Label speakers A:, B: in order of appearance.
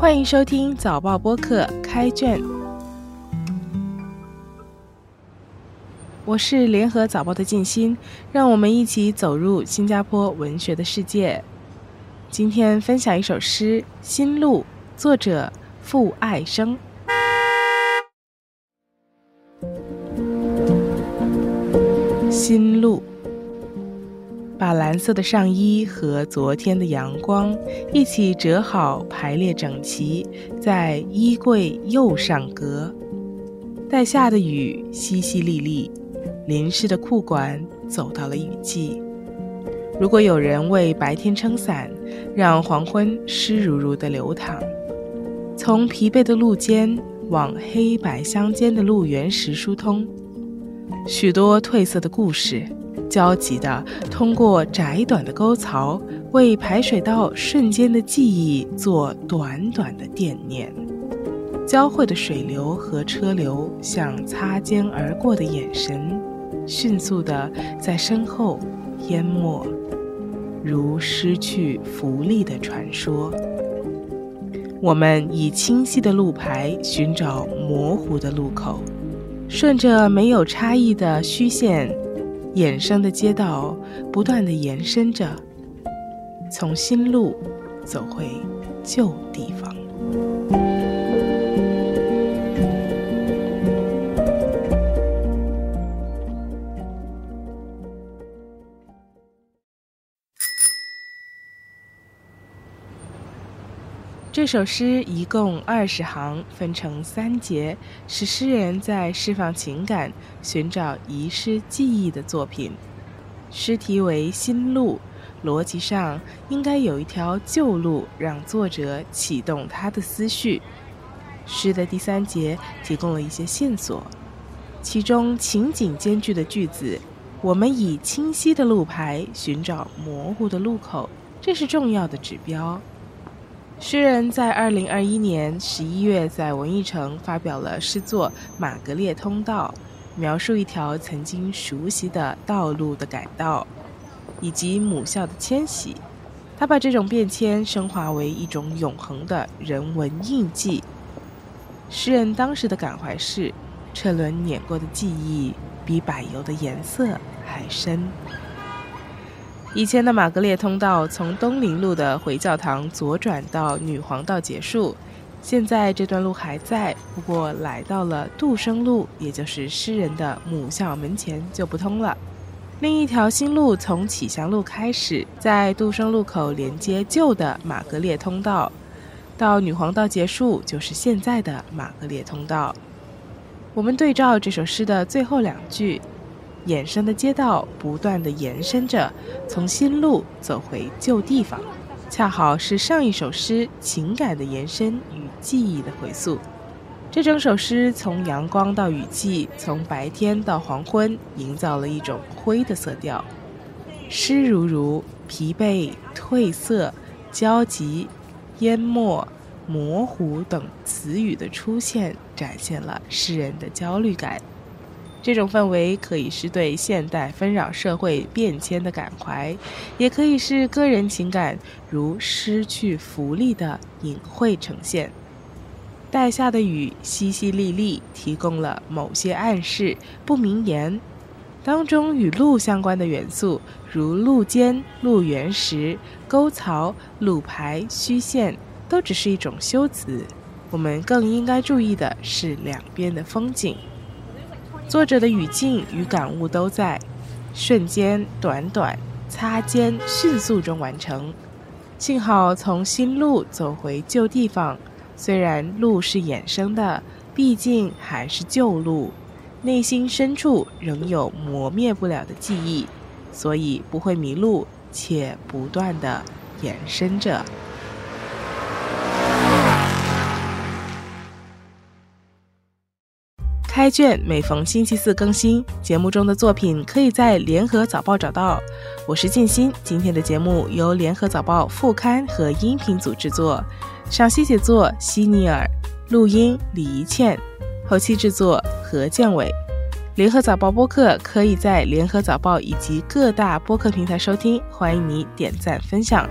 A: 欢迎收听早报播客开卷，我是联合早报的静心，让我们一起走入新加坡文学的世界。今天分享一首诗《心路》，作者傅爱生。心路。把蓝色的上衣和昨天的阳光一起折好，排列整齐，在衣柜右上格。待下的雨淅淅沥沥，淋湿的裤管走到了雨季。如果有人为白天撑伞，让黄昏湿漉漉的流淌，从疲惫的路肩往黑白相间的路缘时疏通，许多褪色的故事。焦急地通过窄短的沟槽，为排水道瞬间的记忆做短短的惦念。交汇的水流和车流，像擦肩而过的眼神，迅速地在身后淹没，如失去浮力的传说。我们以清晰的路牌寻找模糊的路口，顺着没有差异的虚线。衍生的街道不断的延伸着，从新路走回旧地方。这首诗一共二十行，分成三节，是诗人在释放情感、寻找遗失记忆的作品。诗题为《新路》，逻辑上应该有一条旧路，让作者启动他的思绪。诗的第三节提供了一些线索，其中情景兼具的句子：“我们以清晰的路牌寻找模糊的路口”，这是重要的指标。诗人在二零二一年十一月在文艺城发表了诗作《马格列通道》，描述一条曾经熟悉的道路的改道，以及母校的迁徙。他把这种变迁升华为一种永恒的人文印记。诗人当时的感怀是：车轮碾过的记忆比柏油的颜色还深。以前的玛格列通道从东陵路的回教堂左转到女皇道结束，现在这段路还在，不过来到了杜生路，也就是诗人的母校门前就不通了。另一条新路从启祥路开始，在杜生路口连接旧的玛格列通道，到女皇道结束就是现在的玛格列通道。我们对照这首诗的最后两句。衍生的街道不断的延伸着，从新路走回旧地方，恰好是上一首诗情感的延伸与记忆的回溯。这整首诗从阳光到雨季，从白天到黄昏，营造了一种灰的色调。湿如如、疲惫、褪色、焦急、淹没、模糊等词语的出现，展现了诗人的焦虑感。这种氛围可以是对现代纷扰社会变迁的感怀，也可以是个人情感如失去浮力的隐晦呈现。待下的雨淅淅沥沥，提供了某些暗示，不明言。当中与路相关的元素，如路肩、路缘石、沟槽、路牌、虚线，都只是一种修辞。我们更应该注意的是两边的风景。作者的语境与感悟都在瞬间、短短、擦肩、迅速中完成。幸好从新路走回旧地方，虽然路是衍生的，毕竟还是旧路，内心深处仍有磨灭不了的记忆，所以不会迷路，且不断的延伸着。开卷每逢星期四更新，节目中的作品可以在联合早报找到。我是静心，今天的节目由联合早报副刊和音频组制作，赏析写作希尼尔，录音李怡倩，后期制作何建伟。联合早报播客可以在联合早报以及各大播客平台收听，欢迎你点赞分享。